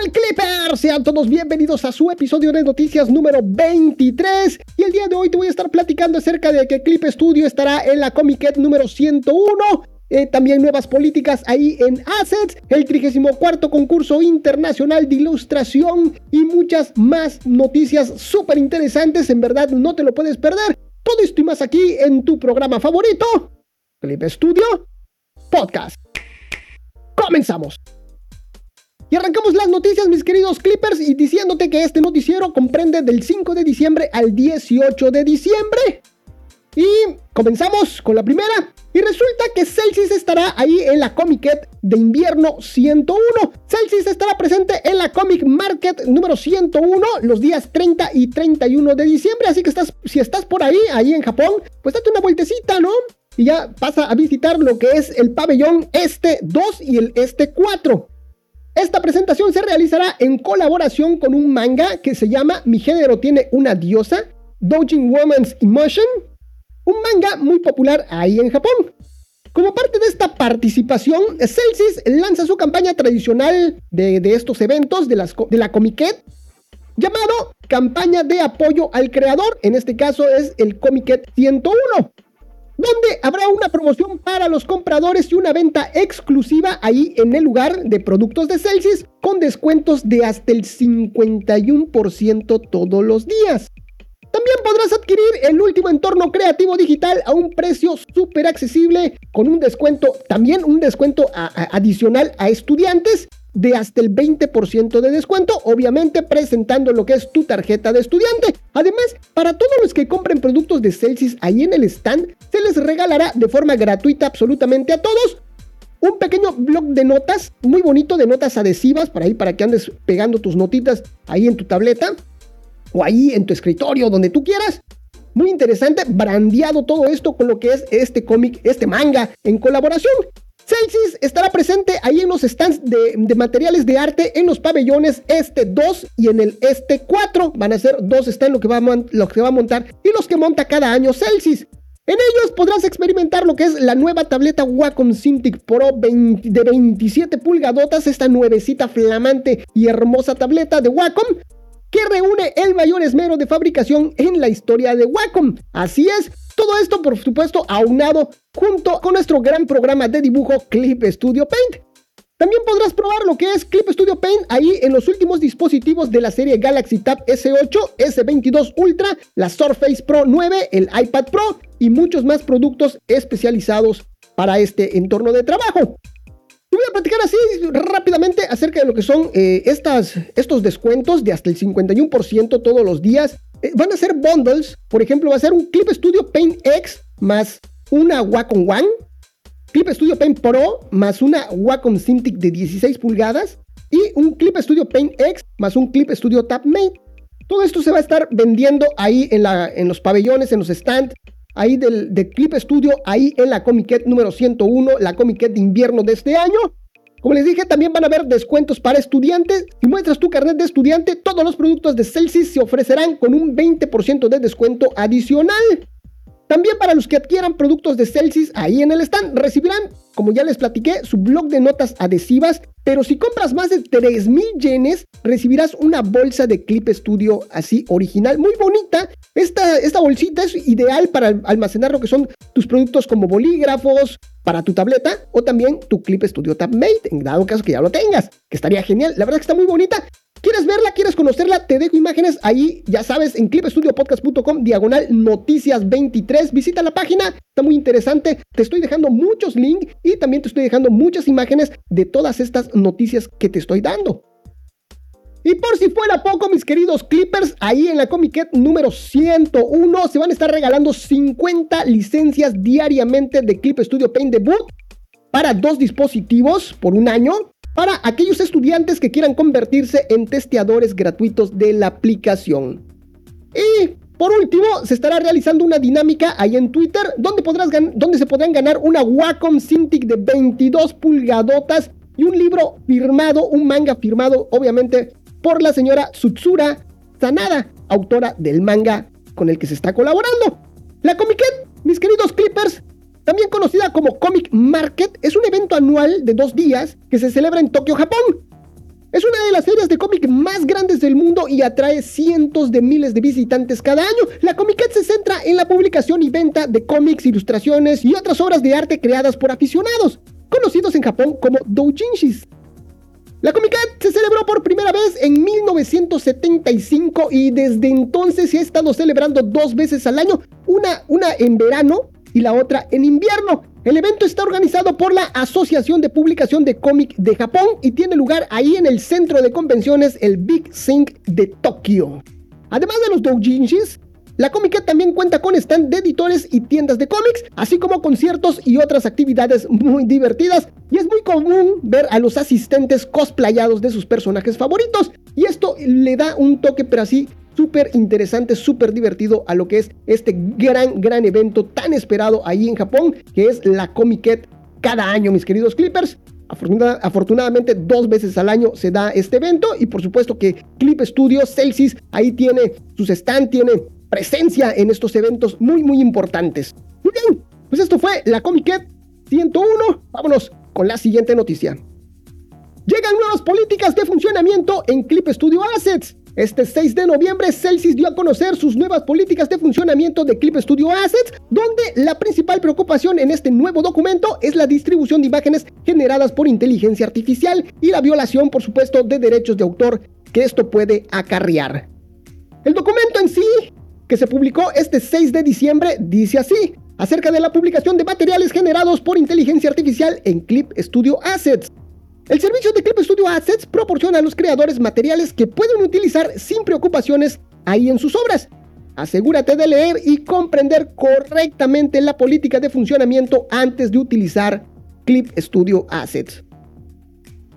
tal Clippers? Sean todos bienvenidos a su episodio de noticias número 23 y el día de hoy te voy a estar platicando acerca de que Clip Studio estará en la Comic número 101 eh, también nuevas políticas ahí en Assets, el 34 concurso internacional de ilustración y muchas más noticias súper interesantes. En verdad, no te lo puedes perder. Todo esto y más aquí en tu programa favorito, Clip Studio Podcast. Comenzamos. Y arrancamos las noticias, mis queridos Clippers, y diciéndote que este noticiero comprende del 5 de diciembre al 18 de diciembre. Y comenzamos con la primera. Y resulta que Celsius estará ahí en la Comic de invierno 101. Celsius estará presente en la Comic Market número 101 los días 30 y 31 de diciembre. Así que si estás por ahí, ahí en Japón, pues date una vueltecita, ¿no? Y ya pasa a visitar lo que es el pabellón Este 2 y el Este 4. Esta presentación se realizará en colaboración con un manga que se llama Mi género tiene una diosa, Dojin Woman's Emotion, un manga muy popular ahí en Japón. Como parte de esta participación, Celsius lanza su campaña tradicional de, estos eventos de, las, de la Comiquet, llamado Campaña de Apoyo al Creador, en este caso es el Comiquet 101, donde habrá una promoción para los compradores y una venta exclusiva ahí en el lugar de productos de Celsius con descuentos de hasta el 51% todos los días. También podrás adquirir el último entorno creativo digital a un precio súper accesible con un descuento, también un descuento adicional a estudiantes de hasta el 20% de descuento, obviamente presentando lo que es tu tarjeta de estudiante. Además, para todos los que compren productos de Celsius ahí en el stand, se les regalará de forma gratuita absolutamente a todos un pequeño blog de notas, muy bonito de notas adhesivas, para ahí para que andes pegando tus notitas ahí en tu tableta o ahí en tu escritorio, donde tú quieras. Muy interesante, brandeado todo esto con lo que es este cómic, este manga en colaboración. Celsius estará presente ahí en los stands de, materiales de arte en los pabellones este 2 y en el este 4. Van a ser dos stands lo que va a, lo que va a montar y los que monta cada año Celsius. En ellos podrás experimentar lo que es la nueva tableta Wacom Cintiq Pro de 27 pulgadotas, esta nuevecita flamante y hermosa tableta de Wacom que reúne el mayor esmero de fabricación en la historia de Wacom. Así es, todo esto por supuesto aunado junto con nuestro gran programa de dibujo Clip Studio Paint. También podrás probar lo que es Clip Studio Paint ahí en los últimos dispositivos de la serie Galaxy Tab S8, S22 Ultra, la Surface Pro 9, el iPad Pro y muchos más productos especializados para este entorno de trabajo. Te voy a platicar así rápidamente acerca de lo que son eh, estas, estos descuentos de hasta el 51% todos los días. Eh, van a ser bundles, por ejemplo, va a ser un Clip Studio Paint X más una Wacom One, Clip Studio Paint Pro más una Wacom Cintiq de 16 pulgadas y un Clip Studio Paint X más un Clip Studio Tab Mate. Todo esto se va a estar vendiendo ahí en, la, en los pabellones, en los stands ahí del, Clip Studio, ahí en la Comiquet número 101, la Comiquet de invierno de este año. Como les dije, también van a haber descuentos para estudiantes. Si muestras tu carnet de estudiante, todos los productos de Celsius se ofrecerán con un 20% de descuento adicional. También para los que adquieran productos de Celsius ahí en el stand, recibirán, como ya les platiqué, su blog de notas adhesivas. Pero si compras más de 3000 yenes, recibirás una bolsa de Clip Studio así original, muy bonita. Esta, esta bolsita es ideal para almacenar lo que son tus productos como bolígrafos, para tu tableta o también tu Clip Studio Tab Mate, en dado caso que ya lo tengas, que estaría genial. La verdad que está muy bonita ¿Quieres verla? ¿Quieres conocerla? Te dejo imágenes ahí, ya sabes, en clipstudiopodcast.com, diagonal noticias 23. Visita la página, está muy interesante. Te estoy dejando muchos links y también te estoy dejando muchas imágenes de todas estas noticias que te estoy dando. Y por si fuera poco, mis queridos Clippers, ahí en la Comiquet número 101 se van a estar regalando 50 licencias diariamente de Clip Studio Paint Debut para dos dispositivos por un año para aquellos estudiantes que quieran convertirse en testeadores gratuitos de la aplicación. Y por último, se estará realizando una dinámica ahí en Twitter donde, podrás donde se podrán ganar una Wacom Cintiq de 22 pulgadotas y un libro firmado, un manga firmado obviamente por la señora Tsutsura Sanada, autora del manga con el que se está colaborando. La Comiquet, mis queridos Clippers, también conocida como Comic Market, es un evento anual de dos días que se celebra en Tokio, Japón. Es una de las ferias de cómic más grandes del mundo y atrae cientos de miles de visitantes cada año. La Comiket se centra en la publicación y venta de cómics, ilustraciones y otras obras de arte creadas por aficionados, conocidos en Japón como doujinshis. La Comiket se celebró por primera vez en 1975 y desde entonces se ha estado celebrando dos veces al año, una, una en verano y la otra en invierno. El evento está organizado por la Asociación de Publicación de Cómic de Japón y tiene lugar ahí en el centro de convenciones, el Big Sing de Tokio. Además de los doujinshis, la Comic también cuenta con stand de editores y tiendas de cómics, así como conciertos y otras actividades muy divertidas. Y es muy común ver a los asistentes cosplayados de sus personajes favoritos. Y esto le da un toque, pero así súper interesante, súper divertido a lo que es este gran, gran evento tan esperado ahí en Japón, que es la Comic cada año, mis queridos Clippers. afortunadamente, dos veces al año se da este evento y por supuesto que Clip Studios, Celsius, ahí tiene sus stand, tiene presencia en estos eventos muy, muy importantes. Muy bien, pues esto fue la Comic 101. Vámonos con la siguiente noticia. Llegan nuevas políticas de funcionamiento en Clip Studio Assets. Este 6 de noviembre, Celsius dio a conocer sus nuevas políticas de funcionamiento de Clip Studio Assets, donde la principal preocupación en este nuevo documento es la distribución de imágenes generadas por inteligencia artificial y la violación, por supuesto, de derechos de autor que esto puede acarrear. El documento en sí, que se publicó este 6 de diciembre, dice así, acerca de la publicación de materiales generados por inteligencia artificial en Clip Studio Assets. El servicio de Clip Studio Assets proporciona a los creadores materiales que pueden utilizar sin preocupaciones ahí en sus obras. Asegúrate de leer y comprender correctamente la política de funcionamiento antes de utilizar Clip Studio Assets.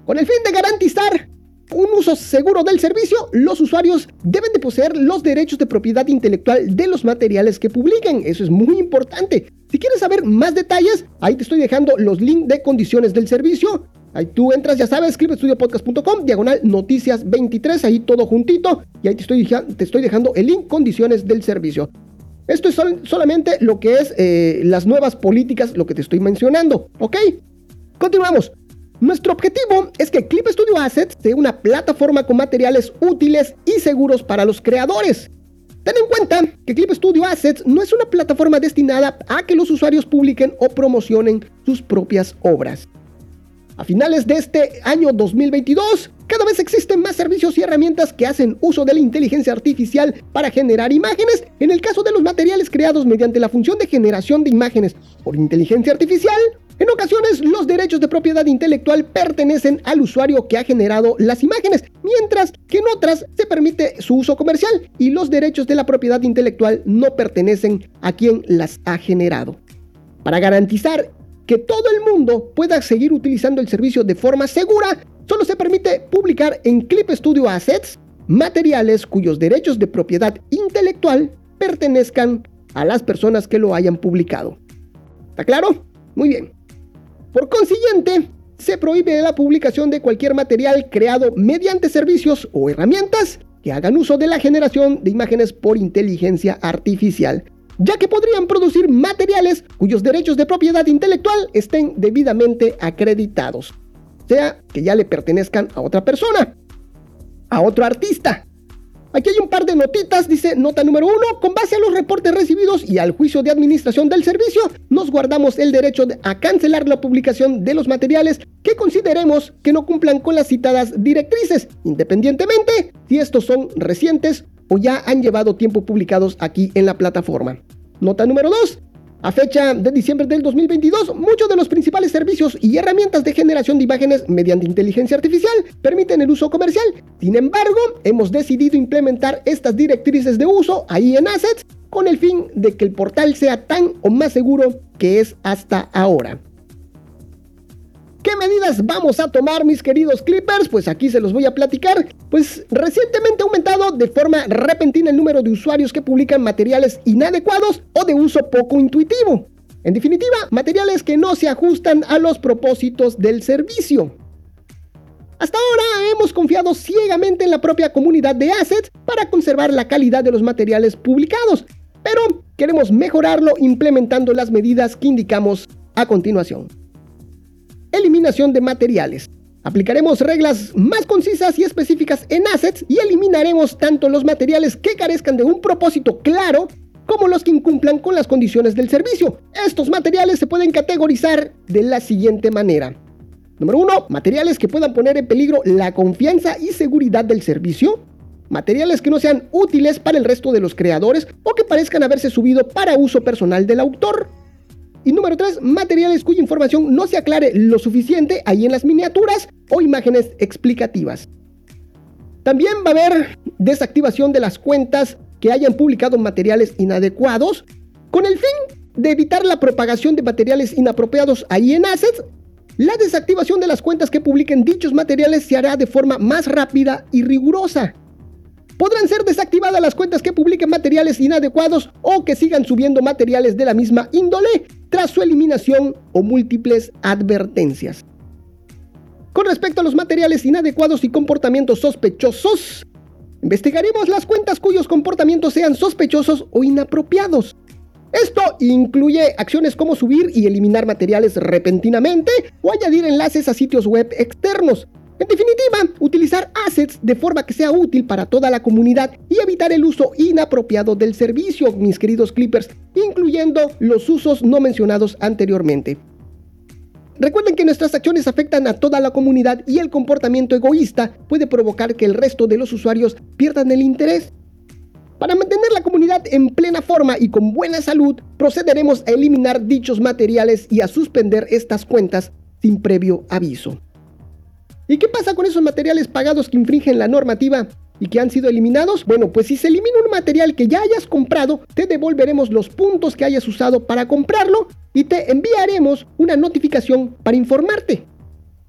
Con el fin de garantizar un uso seguro del servicio, los usuarios deben de poseer los derechos de propiedad intelectual de los materiales que publiquen. Eso es muy importante. Si quieres saber más detalles, ahí te estoy dejando los links de condiciones del servicio. Ahí tú entras, ya sabes, escribestudiopodcast.com, diagonal noticias 23, ahí todo juntito. Y ahí te estoy, te estoy dejando el link, condiciones del servicio. Esto es solamente lo que es eh, las nuevas políticas, lo que te estoy mencionando, ¿ok? Continuamos. Nuestro objetivo es que Clip Studio Assets sea una plataforma con materiales útiles y seguros para los creadores. Ten en cuenta que Clip Studio Assets no es una plataforma destinada a que los usuarios publiquen o promocionen sus propias obras. A finales de este año 2022, cada vez existen más servicios y herramientas que hacen uso de la inteligencia artificial para generar imágenes. En el caso de los materiales creados mediante la función de generación de imágenes por inteligencia artificial, en ocasiones los derechos de propiedad intelectual pertenecen al usuario que ha generado las imágenes, mientras que en otras se permite su uso comercial y los derechos de la propiedad intelectual no pertenecen a quien las ha generado. Para garantizar que todo el mundo pueda seguir utilizando el servicio de forma segura, solo se permite publicar en Clip Studio Assets materiales cuyos derechos de propiedad intelectual pertenezcan a las personas que lo hayan publicado. ¿Está claro? Muy bien. Por consiguiente, se prohíbe la publicación de cualquier material creado mediante servicios o herramientas que hagan uso de la generación de imágenes por inteligencia artificial, ya que podrían producir materiales cuyos derechos de propiedad intelectual estén debidamente acreditados, sea que ya le pertenezcan a otra persona, a otro artista. Aquí hay un par de notitas, dice nota número uno, con base a los reportes recibidos y al juicio de administración del servicio, nos guardamos el derecho a cancelar la publicación de los materiales que consideremos que no cumplan con las citadas directrices, independientemente si estos son recientes o ya han llevado tiempo publicados aquí en la plataforma. Nota número 2. A fecha de diciembre del 2022, muchos de los principales servicios y herramientas de generación de imágenes mediante inteligencia artificial permiten el uso comercial. Sin embargo, hemos decidido implementar estas directrices de uso ahí en Assets con el fin de que el portal sea tan o más seguro que es hasta ahora. ¿Qué medidas vamos a tomar, mis queridos Clippers? Pues aquí se los voy a platicar. Pues recientemente ha aumentado de forma repentina el número de usuarios que publican materiales inadecuados o de uso poco intuitivo. En definitiva, materiales que no se ajustan a los propósitos del servicio. Hasta ahora hemos confiado ciegamente en la propia comunidad de assets para conservar la calidad de los materiales publicados, pero queremos mejorarlo implementando las medidas que indicamos a continuación eliminación de materiales. Aplicaremos reglas más concisas y específicas en assets y eliminaremos tanto los materiales que carezcan de un propósito claro como los que incumplan con las condiciones del servicio. Estos materiales se pueden categorizar de la siguiente manera. Número 1. Materiales que puedan poner en peligro la confianza y seguridad del servicio. Materiales que no sean útiles para el resto de los creadores o que parezcan haberse subido para uso personal del autor. Y número 3, materiales cuya información no se aclare lo suficiente ahí en las miniaturas o imágenes explicativas. También va a haber desactivación de las cuentas que hayan publicado materiales inadecuados con el fin de evitar la propagación de materiales inapropiados ahí en Assets. La desactivación de las cuentas que publiquen dichos materiales se hará de forma más rápida y rigurosa. Podrán ser desactivadas las cuentas que publiquen materiales inadecuados o que sigan subiendo materiales de la misma índole tras su eliminación o múltiples advertencias. Con respecto a los materiales inadecuados y comportamientos sospechosos, investigaremos las cuentas cuyos comportamientos sean sospechosos o inapropiados. Esto incluye acciones como subir y eliminar materiales repentinamente o añadir enlaces a sitios web externos, en definitiva, utilizar assets de forma que sea útil para toda la comunidad y evitar el uso inapropiado del servicio, mis queridos clippers, incluyendo los usos no mencionados anteriormente. Recuerden que nuestras acciones afectan a toda la comunidad y el comportamiento egoísta puede provocar que el resto de los usuarios pierdan el interés. Para mantener la comunidad en plena forma y con buena salud, procederemos a eliminar dichos materiales y a suspender estas cuentas sin previo aviso. ¿Y qué pasa con esos materiales pagados que infringen la normativa y que han sido eliminados? Bueno, pues si se elimina un material que ya hayas comprado, te devolveremos los puntos que hayas usado para comprarlo y te enviaremos una notificación para informarte.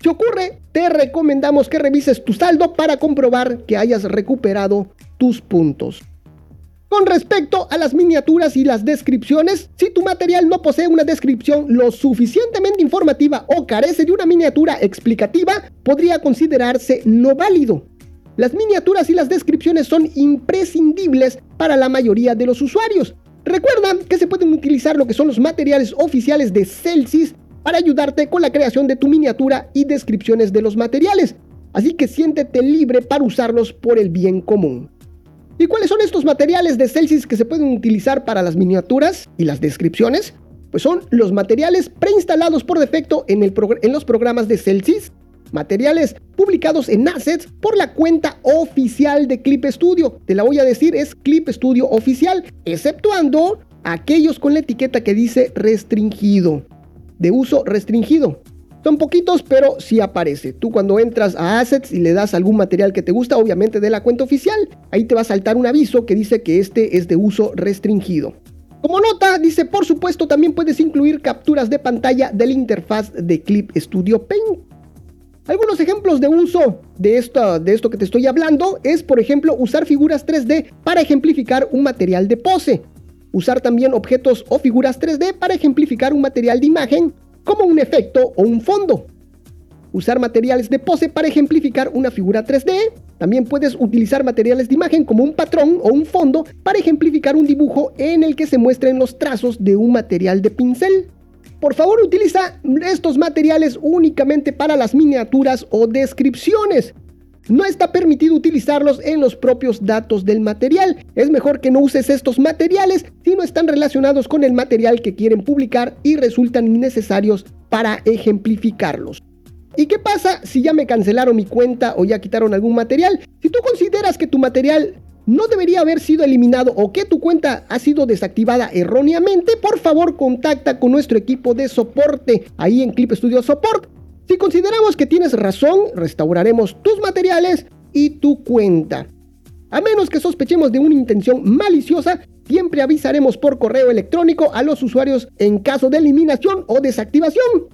Si ocurre, te recomendamos que revises tu saldo para comprobar que hayas recuperado tus puntos. Con respecto a las miniaturas y las descripciones, si tu material no posee una descripción lo suficientemente informativa o carece de una miniatura explicativa, podría considerarse no válido. Las miniaturas y las descripciones son imprescindibles para la mayoría de los usuarios. Recuerda que se pueden utilizar lo que son los materiales oficiales de Celsius para ayudarte con la creación de tu miniatura y descripciones de los materiales. Así que siéntete libre para usarlos por el bien común. ¿Y cuáles son estos materiales de Celsius que se pueden utilizar para las miniaturas y las descripciones? Pues son los materiales preinstalados por defecto en, los programas de Celsius, materiales publicados en Assets por la cuenta oficial de Clip Studio. Te la voy a decir, es Clip Studio oficial, exceptuando aquellos con la etiqueta que dice restringido, de uso restringido. Son poquitos, pero sí aparece. Tú cuando entras a Assets y le das algún material que te gusta, obviamente de la cuenta oficial, ahí te va a saltar un aviso que dice que este es de uso restringido. Como nota, dice, por supuesto, también puedes incluir capturas de pantalla de la interfaz de Clip Studio Paint. Algunos ejemplos de uso de esto, de esto que te estoy hablando es, por ejemplo, usar figuras 3D para ejemplificar un material de pose. Usar también objetos o figuras 3D para ejemplificar un material de imagen como un efecto o un fondo. Usar materiales de pose para ejemplificar una figura 3D. También puedes utilizar materiales de imagen como un patrón o un fondo para ejemplificar un dibujo en el que se muestren los trazos de un material de pincel. Por favor utiliza estos materiales únicamente para las miniaturas o descripciones. No está permitido utilizarlos en los propios datos del material. Es mejor que no uses estos materiales si no están relacionados con el material que quieren publicar y resultan innecesarios para ejemplificarlos. ¿Y qué pasa si ya me cancelaron mi cuenta o ya quitaron algún material? Si tú consideras que tu material no debería haber sido eliminado o que tu cuenta ha sido desactivada erróneamente, por favor contacta con nuestro equipo de soporte ahí en Clip Studio Support si consideramos que tienes razón, restauraremos tus materiales y tu cuenta. A menos que sospechemos de una intención maliciosa, siempre avisaremos por correo electrónico a los usuarios en caso de eliminación o desactivación.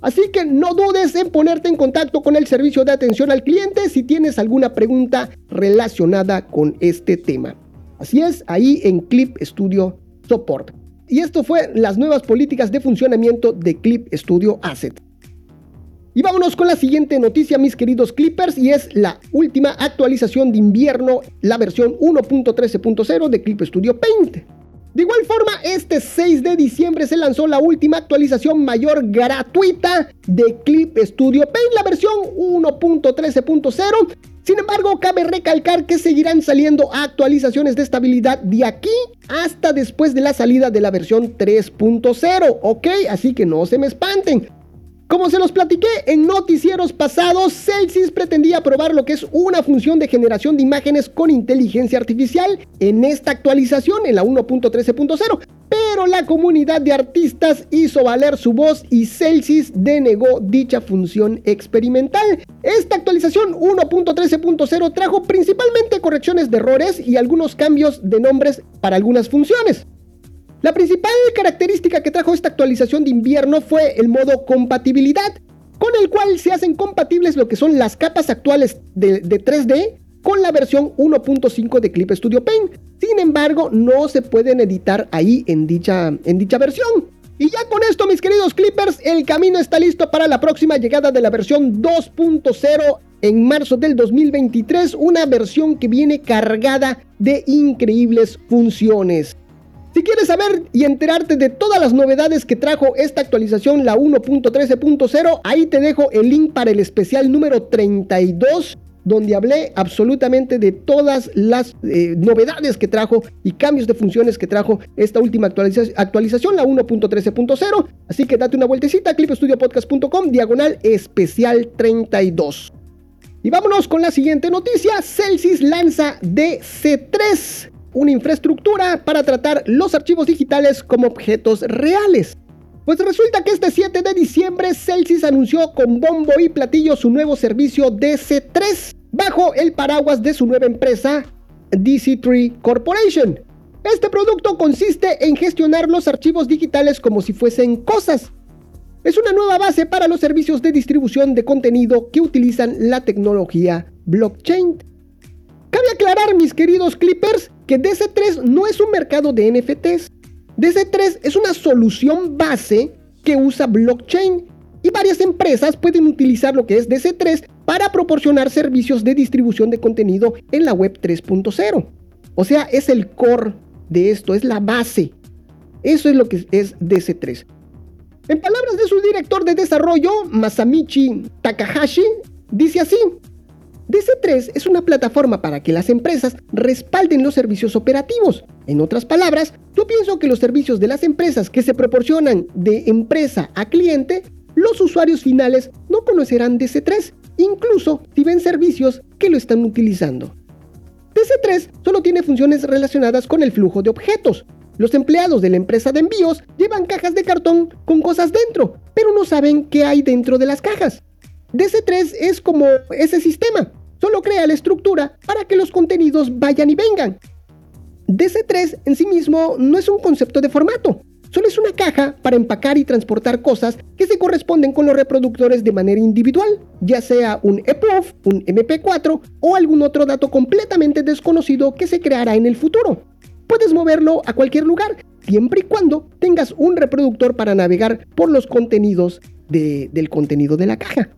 Así que no dudes en ponerte en contacto con el servicio de atención al cliente si tienes alguna pregunta relacionada con este tema. Así es, ahí en Clip Studio Support. Y esto fue las nuevas políticas de funcionamiento de Clip Studio Asset. Y vámonos con la siguiente noticia, mis queridos Clippers, y es la última actualización de invierno, la versión 1.13.0 de Clip Studio Paint. De igual forma, este 6 de diciembre se lanzó la última actualización mayor gratuita de Clip Studio Paint, la versión 1.13.0. Sin embargo, cabe recalcar que seguirán saliendo actualizaciones de estabilidad de aquí hasta después de la salida de la versión 3.0, ¿ok? Así que no se me espanten. Como se los platiqué en noticieros pasados, Celsius pretendía probar lo que es una función de generación de imágenes con inteligencia artificial en esta actualización, en la 1.13.0, pero la comunidad de artistas hizo valer su voz y Celsius denegó dicha función experimental. Esta actualización 1.13.0 trajo principalmente correcciones de errores y algunos cambios de nombres para algunas funciones. La principal característica que trajo esta actualización de invierno fue el modo compatibilidad, con el cual se hacen compatibles lo que son las capas actuales de, 3D con la versión 1.5 de Clip Studio Paint. Sin embargo, no se pueden editar ahí en dicha, en dicha versión. Y ya con esto, mis queridos Clippers, el camino está listo para la próxima llegada de la versión 2.0 en marzo del 2023, una versión que viene cargada de increíbles funciones. Si quieres saber y enterarte de todas las novedades que trajo esta actualización, la 1.13.0, ahí te dejo el link para el especial número 32 donde hablé absolutamente de todas las eh, novedades que trajo y cambios de funciones que trajo esta última actualización, la 1.13.0. Así que date una vueltecita clipestudiopodcast.com, diagonal especial 32. Y vámonos con la siguiente noticia. Celsius lanza DC3 una infraestructura para tratar los archivos digitales como objetos reales. Pues resulta que este 7 de diciembre Celsius anunció con bombo y platillo su nuevo servicio DC3 bajo el paraguas de su nueva empresa DC3 Corporation. Este producto consiste en gestionar los archivos digitales como si fuesen cosas. Es una nueva base para los servicios de distribución de contenido que utilizan la tecnología blockchain. Cabe aclarar, mis queridos clippers, que DC3 no es un mercado de NFTs. DC3 es una solución base que usa blockchain y varias empresas pueden utilizar lo que es DC3 para proporcionar servicios de distribución de contenido en la web 3.0. O sea, es el core de esto, es la base. Eso es lo que es DC3. En palabras de su director de desarrollo, Masamichi Takahashi, dice así, DC3 es una plataforma para que las empresas respalden los servicios operativos. En otras palabras, yo pienso que los servicios de las empresas que se proporcionan de empresa a cliente, los usuarios finales no conocerán DC3, incluso si ven servicios que lo están utilizando. DC3 solo tiene funciones relacionadas con el flujo de objetos. Los empleados de la empresa de envíos llevan cajas de cartón con cosas dentro, pero no saben qué hay dentro de las cajas. DC3 es como ese sistema, Solo crea la estructura para que los contenidos vayan y vengan. DC3 en sí mismo no es un concepto de formato, solo es una caja para empacar y transportar cosas que se corresponden con los reproductores de manera individual, ya sea un EPUB, un MP4 o algún otro dato completamente desconocido que se creará en el futuro. Puedes moverlo a cualquier lugar, siempre y cuando tengas un reproductor para navegar por los contenidos del contenido de la caja.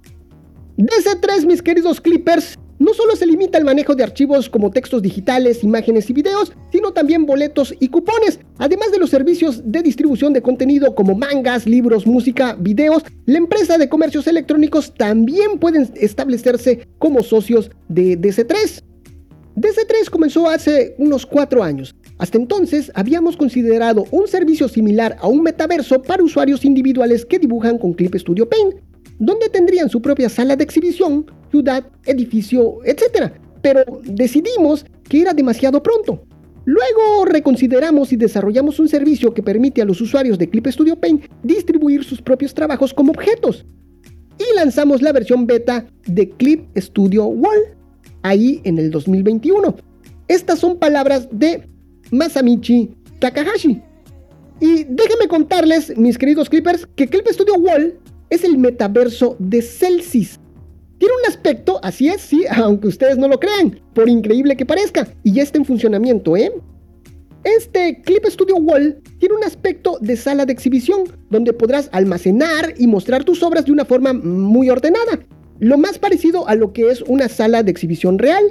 DC3, mis queridos clippers, no solo se limita al manejo de archivos como textos digitales, imágenes y videos, sino también boletos y cupones. Además de los servicios de distribución de contenido como mangas, libros, música, videos, la empresa de comercios electrónicos también pueden establecerse como socios de DC3. DC3 comenzó hace unos cuatro años. Hasta entonces habíamos considerado un servicio similar a un metaverso para usuarios individuales que dibujan con Clip Studio Paint donde tendrían su propia sala de exhibición, ciudad, edificio, etc. Pero decidimos que era demasiado pronto. Luego reconsideramos y desarrollamos un servicio que permite a los usuarios de Clip Studio Paint distribuir sus propios trabajos como objetos. Y lanzamos la versión beta de Clip Studio Wall, ahí en el 2021. Estas son palabras de Masamichi Takahashi. Y déjenme contarles, mis queridos Clippers, que Clip Studio Wall es el metaverso de Celsius. Tiene un aspecto, así es, sí, aunque ustedes no lo crean, por increíble que parezca, y ya está en funcionamiento, ¿eh? Este Clip Studio Wall tiene un aspecto de sala de exhibición, donde podrás almacenar y mostrar tus obras de una forma muy ordenada, lo más parecido a lo que es una sala de exhibición real.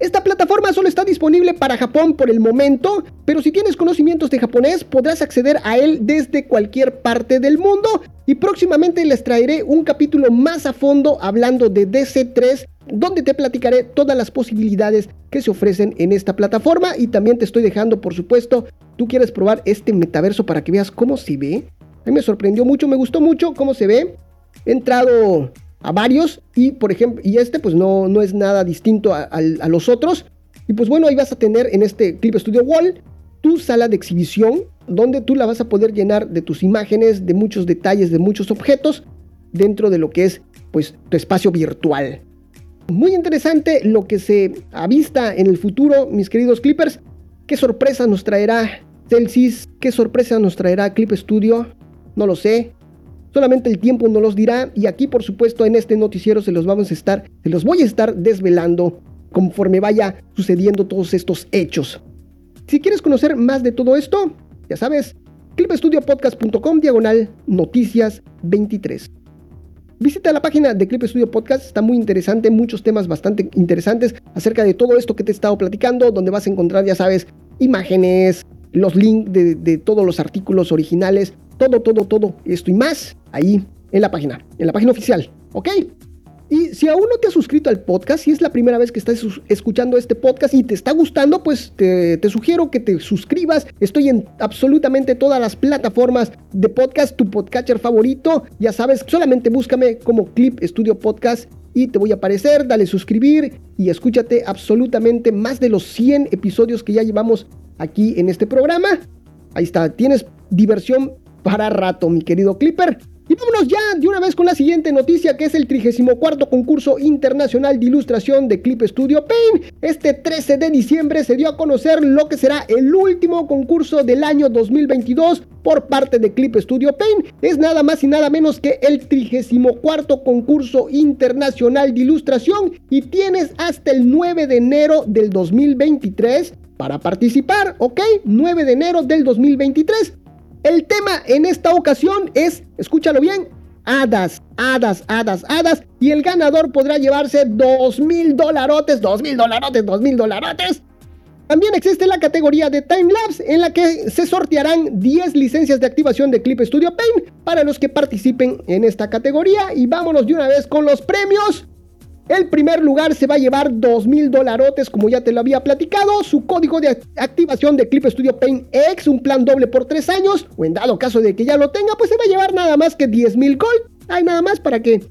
Esta plataforma solo está disponible para Japón por el momento, pero si tienes conocimientos de japonés podrás acceder a él desde cualquier parte del mundo y próximamente les traeré un capítulo más a fondo hablando de DC3 donde te platicaré todas las posibilidades que se ofrecen en esta plataforma y también te estoy dejando, por supuesto, tú quieres probar este metaverso para que veas cómo se ve. A mí me sorprendió mucho, me gustó mucho cómo se ve. He entrado a varios y, por ejemplo, y este pues no, no es nada distinto a, los otros. Y pues bueno, ahí vas a tener en este Clip Studio Wall tu sala de exhibición donde tú la vas a poder llenar de tus imágenes, de muchos detalles, de muchos objetos dentro de lo que es pues tu espacio virtual. Muy interesante lo que se avista en el futuro, mis queridos Clippers. ¿Qué sorpresa nos traerá Celsius? ¿Qué sorpresa nos traerá Clip Studio? No lo sé. Solamente el tiempo nos los dirá y aquí por supuesto en este noticiero se los vamos a estar, se los voy a estar desvelando conforme vaya sucediendo todos estos hechos. Si quieres conocer más de todo esto, ya sabes, clipstudiopodcast.com diagonal noticias 23. Visita la página de Clip Studio Podcast, está muy interesante, muchos temas bastante interesantes acerca de todo esto que te he estado platicando, donde vas a encontrar, ya sabes, imágenes, los links de, todos los artículos originales, todo, todo, todo esto y más ahí en la página, en la página oficial, ¿ok? Y si aún no te has suscrito al podcast, si es la primera vez que estás escuchando este podcast y te está gustando, pues te, sugiero que te suscribas. Estoy en absolutamente todas las plataformas de podcast, tu podcatcher favorito. Ya sabes, solamente búscame como Clip Studio Podcast y te voy a aparecer. Dale suscribir y escúchate absolutamente más de los 100 episodios que ya llevamos aquí en este programa. Ahí está, tienes diversión para rato, mi querido Clipper. Y vámonos ya de una vez con la siguiente noticia que es el 34 concurso internacional de ilustración de Clip Studio Paint. Este 13 de diciembre se dio a conocer lo que será el último concurso del año 2022 por parte de Clip Studio Paint. Es nada más y nada menos que el 34 concurso internacional de ilustración y tienes hasta el 9 de enero del 2023 para participar, ¿ok? 9 de enero del 2023 el tema en esta ocasión es, escúchalo bien, hadas, hadas, hadas, hadas. Y el ganador podrá llevarse dos mil dolarotes, dos mil dolarotes, dos mil dolarotes. También existe la categoría de Timelapse en la que se sortearán 10 licencias de activación de Clip Studio Paint para los que participen en esta categoría. Y vámonos de una vez con los premios. El primer lugar se va a llevar dos mil dolarotes, como ya te lo había platicado. Su código de activación de Clip Studio Paint X, un plan doble por tres años. O en dado caso de que ya lo tenga, pues se va a llevar nada más que 10 mil gold. Hay nada más para que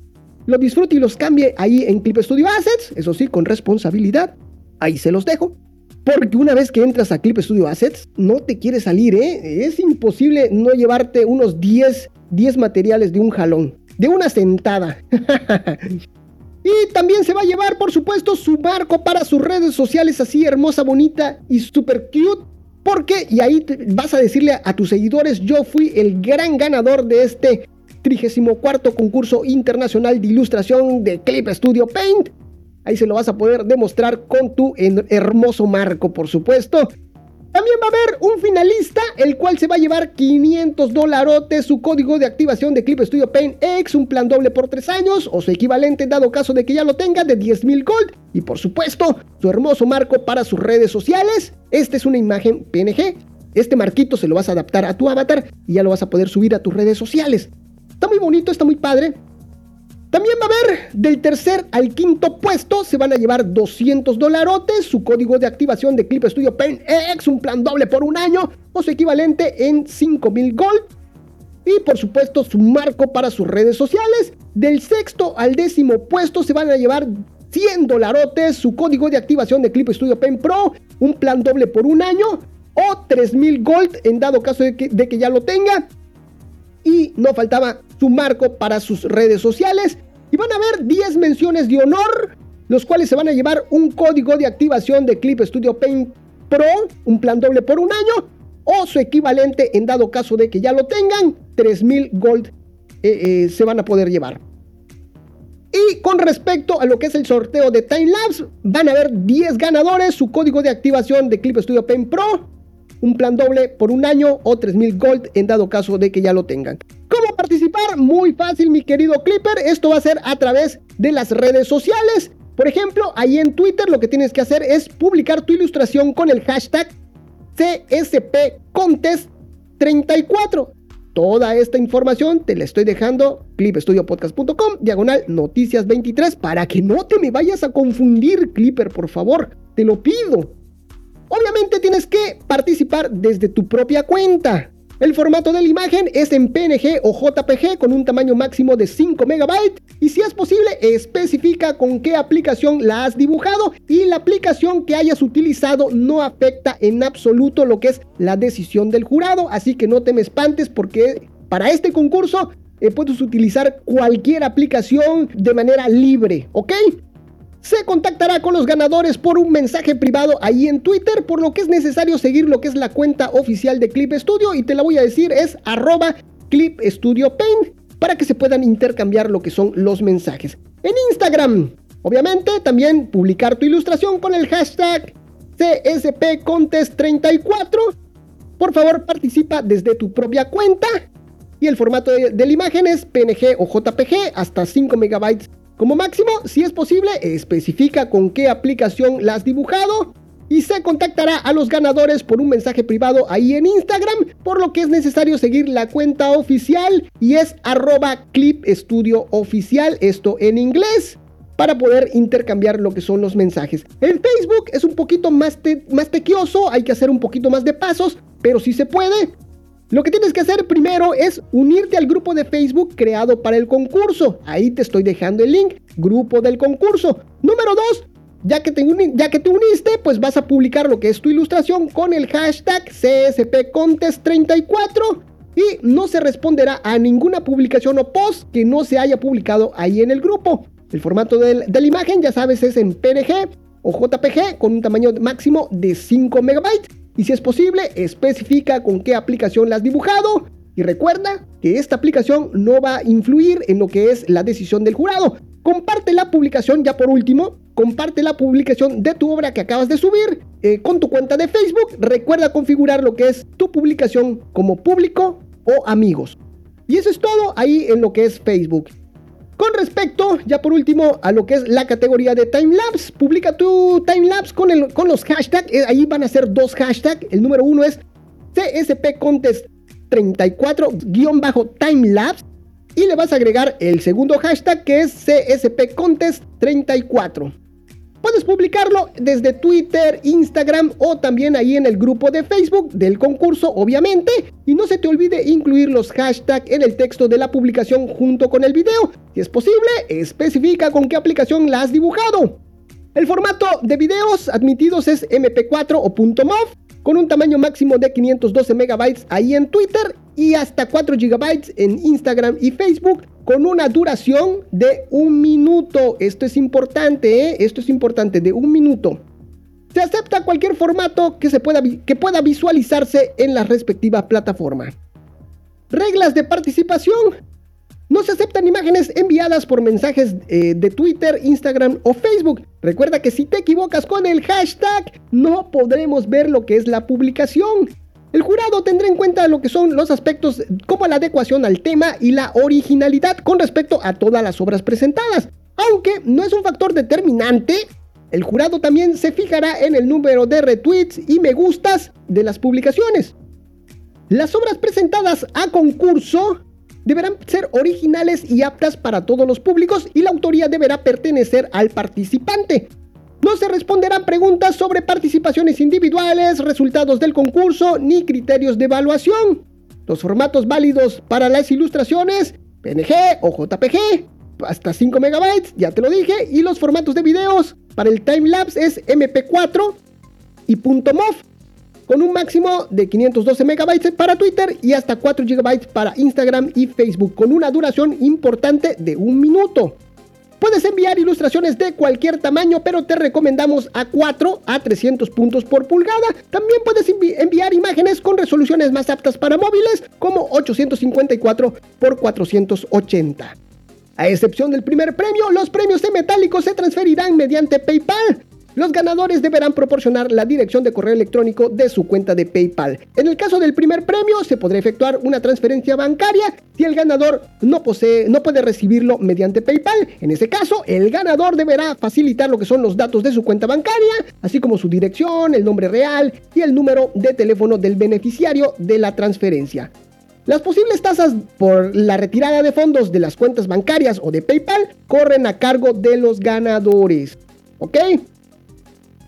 lo disfrute y los cambie ahí en Clip Studio Assets. Eso sí, con responsabilidad. Ahí se los dejo. Porque una vez que entras a Clip Studio Assets, no te quieres salir, ¿eh? Es imposible no llevarte unos 10, 10 materiales de un jalón. De una sentada. Y también se va a llevar, por supuesto, su marco para sus redes sociales así hermosa, bonita y super cute. Porque, y ahí vas a decirle a, tus seguidores, yo fui el gran ganador de este 34 concurso internacional de ilustración de Clip Studio Paint. Ahí se lo vas a poder demostrar con tu hermoso marco, por supuesto. También va a haber un finalista, el cual se va a llevar 500 dolarotes, su código de activación de Clip Studio Paint X, un plan doble por 3 años, o su equivalente dado caso de que ya lo tenga, de 10.000 gold. Y por supuesto, su hermoso marco para sus redes sociales. Esta es una imagen PNG. Este marquito se lo vas a adaptar a tu avatar y ya lo vas a poder subir a tus redes sociales. Está muy bonito, está muy padre. También va a haber del tercer al quinto puesto, se van a llevar 200 dolarotes, su código de activación de Clip Studio Paint X, un plan doble por un año o su equivalente en 5000 gold. Y por supuesto su marco para sus redes sociales. Del sexto al décimo puesto se van a llevar 100 dolarotes, su código de activación de Clip Studio Paint Pro, un plan doble por un año o 3000 gold en dado caso de que, de que ya lo tenga. Y no faltaba su marco para sus redes sociales. Y van a haber 10 menciones de honor, los cuales se van a llevar un código de activación de Clip Studio Paint Pro, un plan doble por un año, o su equivalente en dado caso de que ya lo tengan, 3000 gold eh, eh, se van a poder llevar. Y con respecto a lo que es el sorteo de Timelapse, van a haber 10 ganadores, su código de activación de Clip Studio Paint Pro, un plan doble por un año o 3000 gold en dado caso de que ya lo tengan. ¿Cómo participar? Muy fácil, mi querido Clipper. Esto va a ser a través de las redes sociales. Por ejemplo, ahí en Twitter lo que tienes que hacer es publicar tu ilustración con el hashtag CSPContest34. Toda esta información te la estoy dejando clipstudiopodcast.com, diagonal noticias 23, para que no te me vayas a confundir, Clipper, por favor, te lo pido. Obviamente tienes que participar desde tu propia cuenta. El formato de la imagen es en PNG o JPG con un tamaño máximo de 5 MB y si es posible especifica con qué aplicación la has dibujado y la aplicación que hayas utilizado no afecta en absoluto lo que es la decisión del jurado, así que no te me espantes porque para este concurso eh, puedes utilizar cualquier aplicación de manera libre, ¿ok? Se contactará con los ganadores por un mensaje privado ahí en Twitter, por lo que es necesario seguir lo que es la cuenta oficial de Clip Studio y te la voy a decir es arroba Clip Studio Paint para que se puedan intercambiar lo que son los mensajes. En Instagram, obviamente, también publicar tu ilustración con el hashtag CSPContest34. Por favor, participa desde tu propia cuenta y el formato de, de la imagen es PNG o JPG hasta 5 megabytes como máximo, si es posible, especifica con qué aplicación la has dibujado y se contactará a los ganadores por un mensaje privado ahí en Instagram, por lo que es necesario seguir la cuenta oficial y es arroba clip esto en inglés para poder intercambiar lo que son los mensajes. En Facebook es un poquito más, más tequioso, hay que hacer un poquito más de pasos, pero si se puede. Lo que tienes que hacer primero es unirte al grupo de Facebook creado para el concurso. Ahí te estoy dejando el link, grupo del concurso. Número 2, ya que, te ya que te uniste, pues vas a publicar lo que es tu ilustración con el hashtag CSPContest34 y no se responderá a ninguna publicación o post que no se haya publicado ahí en el grupo. El formato de la imagen, ya sabes, es en PNG o JPG con un tamaño máximo de 5 megabytes y si es posible, especifica con qué aplicación la has dibujado. Y recuerda que esta aplicación no va a influir en lo que es la decisión del jurado. Comparte la publicación, ya por último, comparte la publicación de tu obra que acabas de subir eh, con tu cuenta de Facebook. Recuerda configurar lo que es tu publicación como público o amigos. Y eso es todo ahí en lo que es Facebook. Con respecto, ya por último, a lo que es la categoría de timelapse, publica tu timelapse con, con los hashtags. Eh, ahí van a ser dos hashtags. El número uno es CSP Contest 34-timelapse. Y le vas a agregar el segundo hashtag que es CSP Contest 34. Puedes publicarlo desde Twitter, Instagram o también ahí en el grupo de Facebook del concurso, obviamente. Y no se te olvide incluir los hashtags en el texto de la publicación junto con el video. Si es posible, especifica con qué aplicación la has dibujado. El formato de videos admitidos es MP4 o .mov con un tamaño máximo de 512 megabytes ahí en Twitter y hasta 4 gigabytes en Instagram y Facebook con una duración de un minuto. Esto es importante, ¿eh? Esto es importante, de un minuto. Se acepta cualquier formato que, se pueda, que pueda visualizarse en la respectiva plataforma. Reglas de participación. No se aceptan imágenes enviadas por mensajes eh, de Twitter, Instagram o Facebook. Recuerda que si te equivocas con el hashtag, no podremos ver lo que es la publicación. El jurado tendrá en cuenta lo que son los aspectos como la adecuación al tema y la originalidad con respecto a todas las obras presentadas. Aunque no es un factor determinante, el jurado también se fijará en el número de retweets y me gustas de las publicaciones. Las obras presentadas a concurso deberán ser originales y aptas para todos los públicos y la autoría deberá pertenecer al participante. No se responderán preguntas sobre participaciones individuales, resultados del concurso ni criterios de evaluación. Los formatos válidos para las ilustraciones, PNG o JPG, hasta 5 megabytes, ya te lo dije, y los formatos de videos para el timelapse es MP4 y .mov, con un máximo de 512 megabytes para Twitter y hasta 4 gigabytes para Instagram y Facebook, con una duración importante de un minuto. Puedes enviar ilustraciones de cualquier tamaño, pero te recomendamos a 4 a 300 puntos por pulgada. También puedes enviar imágenes con resoluciones más aptas para móviles, como 854 por 480. A excepción del primer premio, los premios en metálico se transferirán mediante PayPal. Los ganadores deberán proporcionar la dirección de correo electrónico de su cuenta de PayPal. En el caso del primer premio, se podrá efectuar una transferencia bancaria si el ganador no posee, no puede recibirlo mediante PayPal. En ese caso, el ganador deberá facilitar lo que son los datos de su cuenta bancaria, así como su dirección, el nombre real y el número de teléfono del beneficiario de la transferencia. Las posibles tasas por la retirada de fondos de las cuentas bancarias o de PayPal corren a cargo de los ganadores. ¿Ok?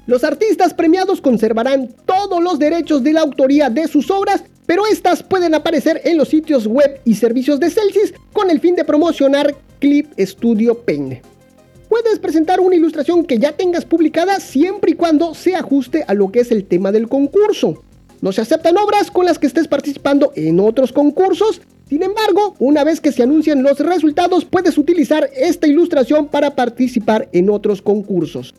Los artistas premiados conservarán todos los derechos de la autoría de sus obras, pero estas pueden aparecer en los sitios web y servicios de Celsius con el fin de promocionar Clip Studio Paint. Puedes presentar una ilustración que ya tengas publicada siempre y cuando se ajuste a lo que es el tema del concurso. No se aceptan obras con las que estés participando en otros concursos. Sin embargo, una vez que se anuncian los resultados, puedes utilizar esta ilustración para participar en otros concursos.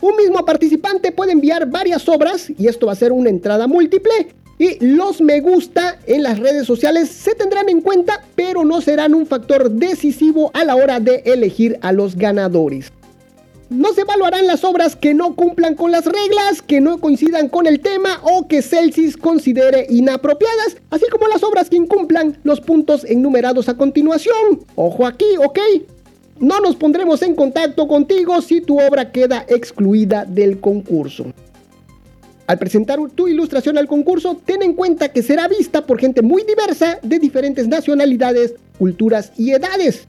Un mismo participante puede enviar varias obras y esto va a ser una entrada múltiple. Y los me gusta en las redes sociales se tendrán en cuenta, pero no serán un factor decisivo a la hora de elegir a los ganadores. No se evaluarán las obras que no cumplan con las reglas, que no coincidan con el tema o que Celsius considere inapropiadas, así como las obras que incumplan los puntos enumerados a continuación. Ojo aquí, ¿ok? No nos pondremos en contacto contigo si tu obra queda excluida del concurso. Al presentar tu ilustración al concurso, ten en cuenta que será vista por gente muy diversa de diferentes nacionalidades, culturas y edades.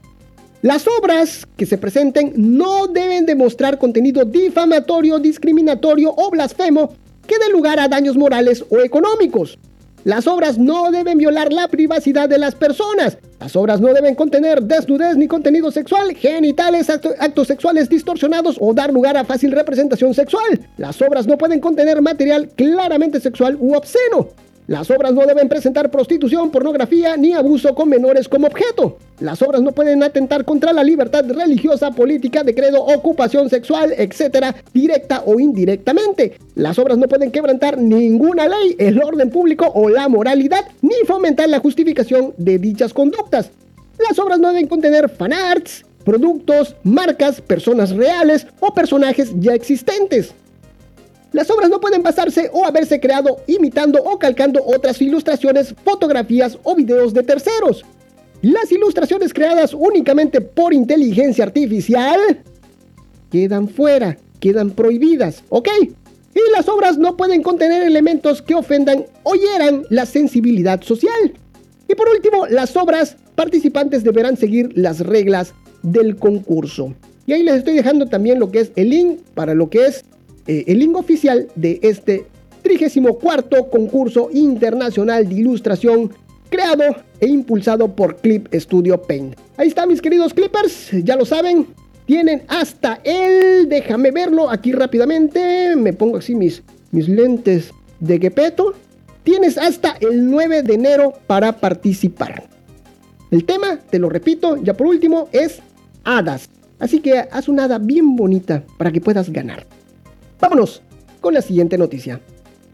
Las obras que se presenten no deben demostrar contenido difamatorio, discriminatorio o blasfemo que dé lugar a daños morales o económicos. Las obras no deben violar la privacidad de las personas. Las obras no deben contener desnudez ni contenido sexual, genitales, actos sexuales distorsionados o dar lugar a fácil representación sexual. Las obras no pueden contener material claramente sexual u obsceno. Las obras no deben presentar prostitución, pornografía ni abuso con menores como objeto. Las obras no pueden atentar contra la libertad religiosa, política, de credo, ocupación sexual, etc., directa o indirectamente. Las obras no pueden quebrantar ninguna ley, el orden público o la moralidad, ni fomentar la justificación de dichas conductas. Las obras no deben contener fanarts, productos, marcas, personas reales o personajes ya existentes. Las obras no pueden basarse o haberse creado imitando o calcando otras ilustraciones, fotografías o videos de terceros. Las ilustraciones creadas únicamente por inteligencia artificial quedan fuera, quedan prohibidas, ¿ok? Y las obras no pueden contener elementos que ofendan o hieran la sensibilidad social. Y por último, las obras participantes deberán seguir las reglas del concurso. Y ahí les estoy dejando también lo que es el link para lo que es eh, el link oficial de este 34 concurso internacional de ilustración creado e impulsado por Clip Studio Paint. Ahí está mis queridos clippers, ya lo saben, tienen hasta el, déjame verlo aquí rápidamente, me pongo así mis, mis lentes de Gepeto, tienes hasta el 9 de enero para participar. El tema, te lo repito, ya por último, es hadas. Así que haz una hada bien bonita para que puedas ganar. Vámonos con la siguiente noticia.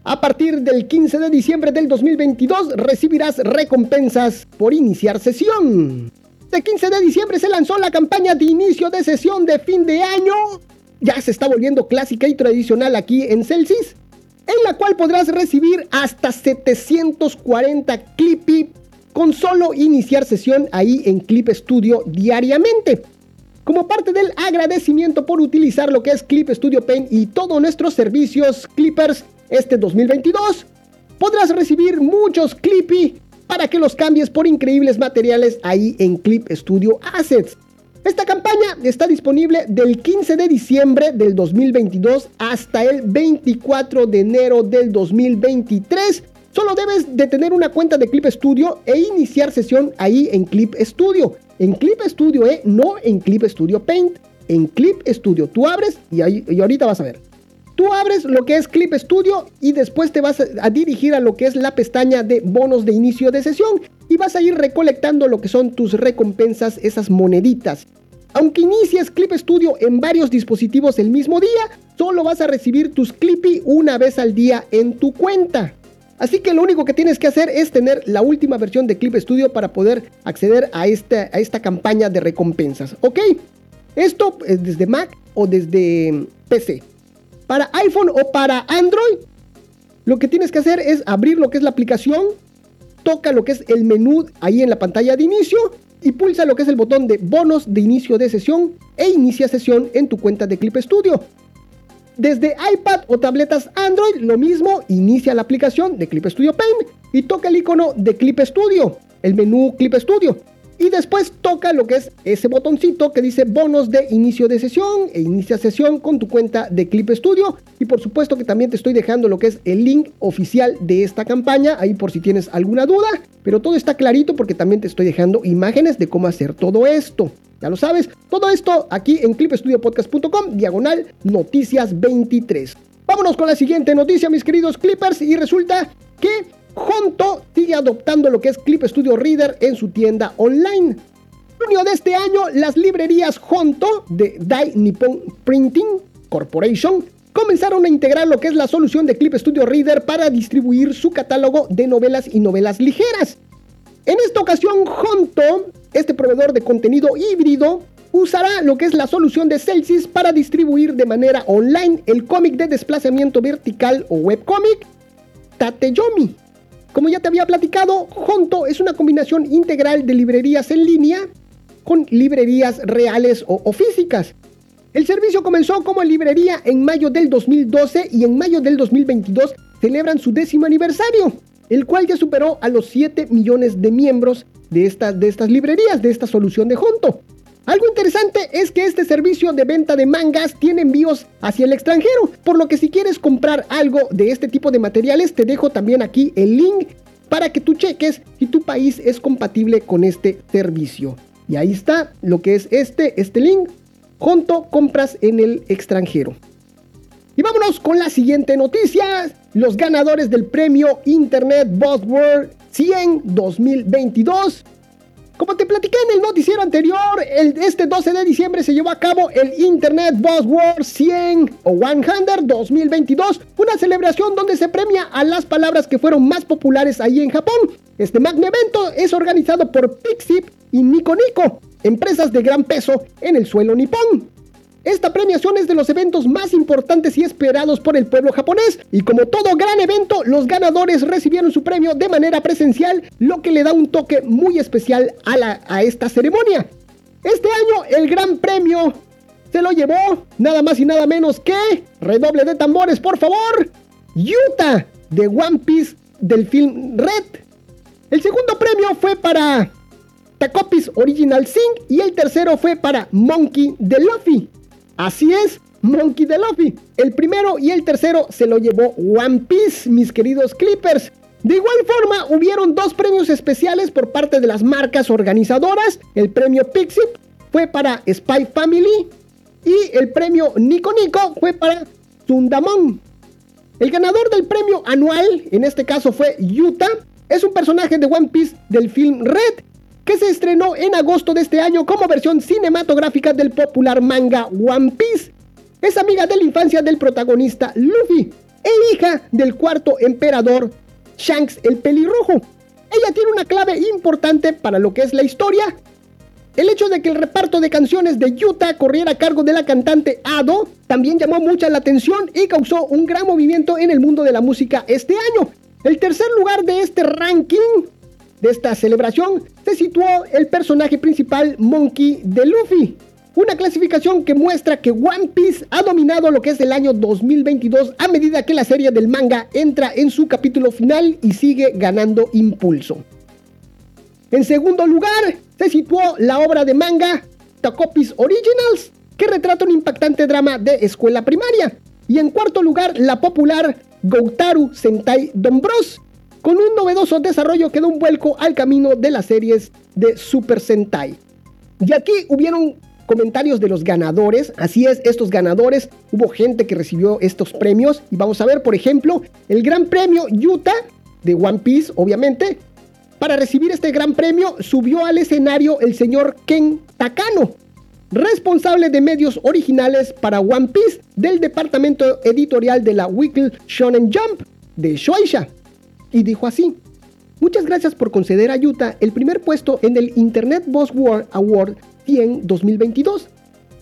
A partir del 15 de diciembre del 2022 recibirás recompensas por iniciar sesión. El 15 de diciembre se lanzó la campaña de inicio de sesión de fin de año. Ya se está volviendo clásica y tradicional aquí en Celsius, en la cual podrás recibir hasta 740 Clippy con solo iniciar sesión ahí en Clip Studio diariamente. Como parte del agradecimiento por utilizar lo que es Clip Studio Paint y todos nuestros servicios Clippers este 2022, podrás recibir muchos Clippy para que los cambies por increíbles materiales ahí en Clip Studio Assets. Esta campaña está disponible del 15 de diciembre del 2022 hasta el 24 de enero del 2023. Solo debes de tener una cuenta de Clip Studio e iniciar sesión ahí en Clip Studio. En Clip Studio, ¿eh? No en Clip Studio Paint. En Clip Studio. Tú abres y, ahí, y ahorita vas a ver. Tú abres lo que es Clip Studio y después te vas a, dirigir a lo que es la pestaña de bonos de inicio de sesión y vas a ir recolectando lo que son tus recompensas, esas moneditas. Aunque inicies Clip Studio en varios dispositivos el mismo día, solo vas a recibir tus Clippy una vez al día en tu cuenta. Así que lo único que tienes que hacer es tener la última versión de Clip Studio para poder acceder a esta, a esta campaña de recompensas, ¿ok? Esto es desde Mac o desde PC. Para iPhone o para Android, lo que tienes que hacer es abrir lo que es la aplicación, toca lo que es el menú ahí en la pantalla de inicio y pulsa lo que es el botón de bonos de inicio de sesión e inicia sesión en tu cuenta de Clip Studio. Desde iPad o tabletas Android, lo mismo, inicia la aplicación de Clip Studio Paint y toca el icono de Clip Studio, el menú Clip Studio. Y después toca lo que es ese botoncito que dice bonos de inicio de sesión e inicia sesión con tu cuenta de Clip Studio. Y por supuesto que también te estoy dejando lo que es el link oficial de esta campaña, ahí por si tienes alguna duda. Pero todo está clarito porque también te estoy dejando imágenes de cómo hacer todo esto. Ya lo sabes, todo esto aquí en clipstudiopodcast.com, diagonal noticias 23. Vámonos con la siguiente noticia, mis queridos clippers, y resulta que Honto sigue adoptando lo que es Clip Studio Reader en su tienda online. En junio de este año, las librerías Honto de Dai Nippon Printing Corporation comenzaron a integrar lo que es la solución de Clip Studio Reader para distribuir su catálogo de novelas y novelas ligeras. En esta ocasión, Honto, este proveedor de contenido híbrido, usará lo que es la solución de Celsius para distribuir de manera online el cómic de desplazamiento vertical o webcomic Tateyomi, como ya te había platicado, Honto es una combinación integral de librerías en línea con librerías reales o, físicas. El servicio comenzó como librería en mayo del 2012 y en mayo del 2022 celebran su décimo aniversario, el cual ya superó a los 7 millones de miembros de de estas librerías, de esta solución de Honto. Algo interesante es que este servicio de venta de mangas tiene envíos hacia el extranjero, por lo que si quieres comprar algo de este tipo de materiales, te dejo también aquí el link para que tú cheques si tu país es compatible con este servicio. Y ahí está lo que es este, este link, junto compras en el extranjero. Y vámonos con la siguiente noticia. Los ganadores del premio Internet Buzzword 100 2022 como te platiqué en el noticiero anterior, el, este 12 de diciembre se llevó a cabo el Internet Buzzword 100 o 100 2022, una celebración donde se premia a las palabras que fueron más populares ahí en Japón. Este magno evento es organizado por Pixip y Nico Nico, empresas de gran peso en el suelo nipón. Esta premiación es de los eventos más importantes y esperados por el pueblo japonés, y como todo gran evento, los ganadores recibieron su premio de manera presencial, lo que le da un toque muy especial a, esta ceremonia. Este año el gran premio se lo llevó nada más y nada menos que, redoble de tambores por favor, Yuta de One Piece del film Red. El segundo premio fue para Takopis Original Sing y el tercero fue para Monkey de Luffy. Así es, Monkey D. Luffy. El primero y el tercero se lo llevó One Piece, mis queridos Clippers. De igual forma, hubieron dos premios especiales por parte de las marcas organizadoras. El premio Pixie fue para Spy Family y el premio Nico Nico fue para Tundamon. El ganador del premio anual, en este caso fue Yuta, es un personaje de One Piece del film Red que se estrenó en agosto de este año como versión cinematográfica del popular manga One Piece. Es amiga de la infancia del protagonista Luffy e hija del cuarto emperador Shanks el pelirrojo. Ella tiene una clave importante para lo que es la historia. El hecho de que el reparto de canciones de Yuta corriera a cargo de la cantante Ado también llamó mucha la atención y causó un gran movimiento en el mundo de la música este año. El tercer lugar de este ranking de esta celebración se situó el personaje principal Monkey de Luffy. Una clasificación que muestra que One Piece ha dominado lo que es el año 2022 a medida que la serie del manga entra en su capítulo final y sigue ganando impulso. En segundo lugar, se situó la obra de manga Takopis Originals, que retrata un impactante drama de escuela primaria. Y en cuarto lugar, la popular Goutaru Sentai Don Bros, con un novedoso desarrollo que da un vuelco al camino de las series de Super Sentai. Y aquí hubieron comentarios de los ganadores, así es, estos ganadores, hubo gente que recibió estos premios y vamos a ver, por ejemplo, el gran premio Yuta de One Piece, obviamente. Para recibir este gran premio subió al escenario el señor Ken Takano, responsable de medios originales para One Piece del departamento editorial de la Weekly Shonen Jump de Shueisha y dijo así. Muchas gracias por conceder a Utah el primer puesto en el Internet Boss World Award 100 2022.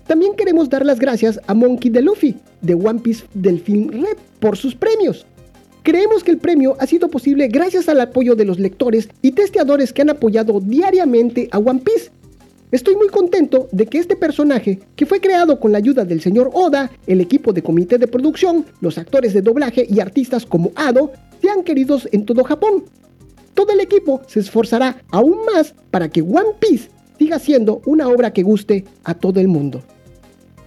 También queremos dar las gracias a Monkey D. Luffy, de One Piece del film Red, por sus premios. Creemos que el premio ha sido posible gracias al apoyo de los lectores y testeadores que han apoyado diariamente a One Piece. Estoy muy contento de que este personaje, que fue creado con la ayuda del señor Oda, el equipo de comité de producción, los actores de doblaje y artistas como Ado, sean queridos en todo Japón. Todo el equipo se esforzará aún más para que One Piece siga siendo una obra que guste a todo el mundo.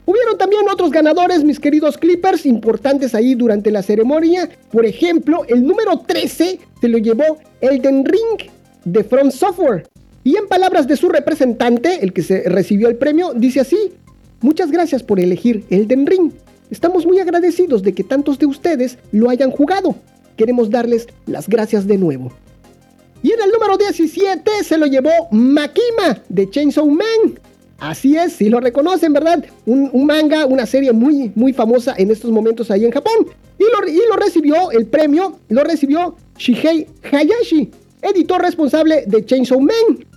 Hubieron también otros ganadores, mis queridos Clippers, importantes ahí durante la ceremonia. Por ejemplo, el número 13 se lo llevó Elden Ring de Front Software. Y en palabras de su representante, el que se recibió el premio, dice así, muchas gracias por elegir Elden Ring. Estamos muy agradecidos de que tantos de ustedes lo hayan jugado. Queremos darles las gracias de nuevo. Y en el número 17 se lo llevó Makima de Chainsaw Man. Así es, si lo reconocen, ¿verdad? Un, manga, una serie muy, muy famosa en estos momentos ahí en Japón. Y lo, y lo recibió, el premio, lo recibió Shihei Hayashi, editor responsable de Chainsaw Man.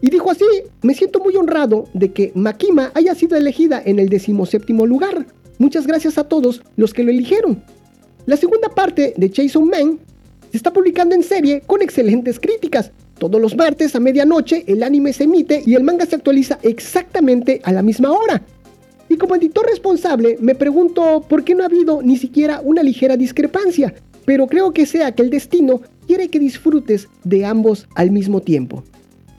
Y dijo así, me siento muy honrado de que Makima haya sido elegida en el decimoséptimo lugar. Muchas gracias a todos los que lo eligieron. La segunda parte de Chainsaw Man se está publicando en serie con excelentes críticas, todos los martes a medianoche el anime se emite y el manga se actualiza exactamente a la misma hora. Y como editor responsable me pregunto por qué no ha habido ni siquiera una ligera discrepancia, pero creo que sea que el destino quiere que disfrutes de ambos al mismo tiempo.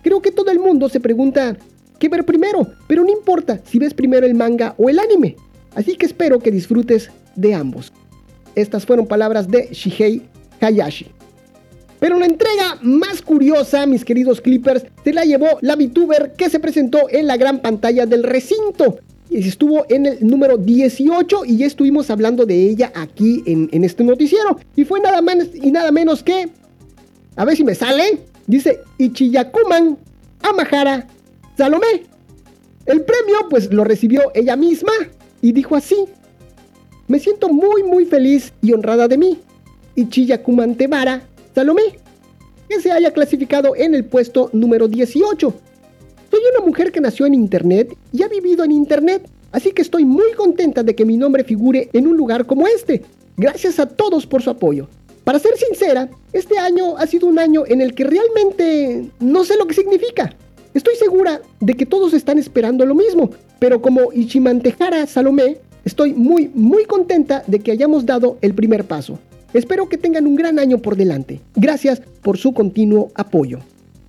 Creo que todo el mundo se pregunta qué ver primero, pero no importa si ves primero el manga o el anime. Así que espero que disfrutes de ambos. Estas fueron palabras de Shihei Hayashi. Pero la entrega más curiosa, mis queridos Clippers, se la llevó la VTuber que se presentó en la gran pantalla del recinto. Estuvo en el número 18 y ya estuvimos hablando de ella aquí en, en este noticiero. Y fue nada más y nada menos que... A ver si me sale. Dice Ichiyakuman Amahara Salomé. El premio pues lo recibió ella misma y dijo así. Me siento muy muy feliz y honrada de mí. Ichiyakuman Tebara Salomé, que se haya clasificado en el puesto número 18. Soy una mujer que nació en Internet y ha vivido en Internet, así que estoy muy contenta de que mi nombre figure en un lugar como este. Gracias a todos por su apoyo. Para ser sincera, este año ha sido un año en el que realmente no sé lo que significa. Estoy segura de que todos están esperando lo mismo, pero como Ichimantejara Salomé, estoy muy muy contenta de que hayamos dado el primer paso. Espero que tengan un gran año por delante. Gracias por su continuo apoyo.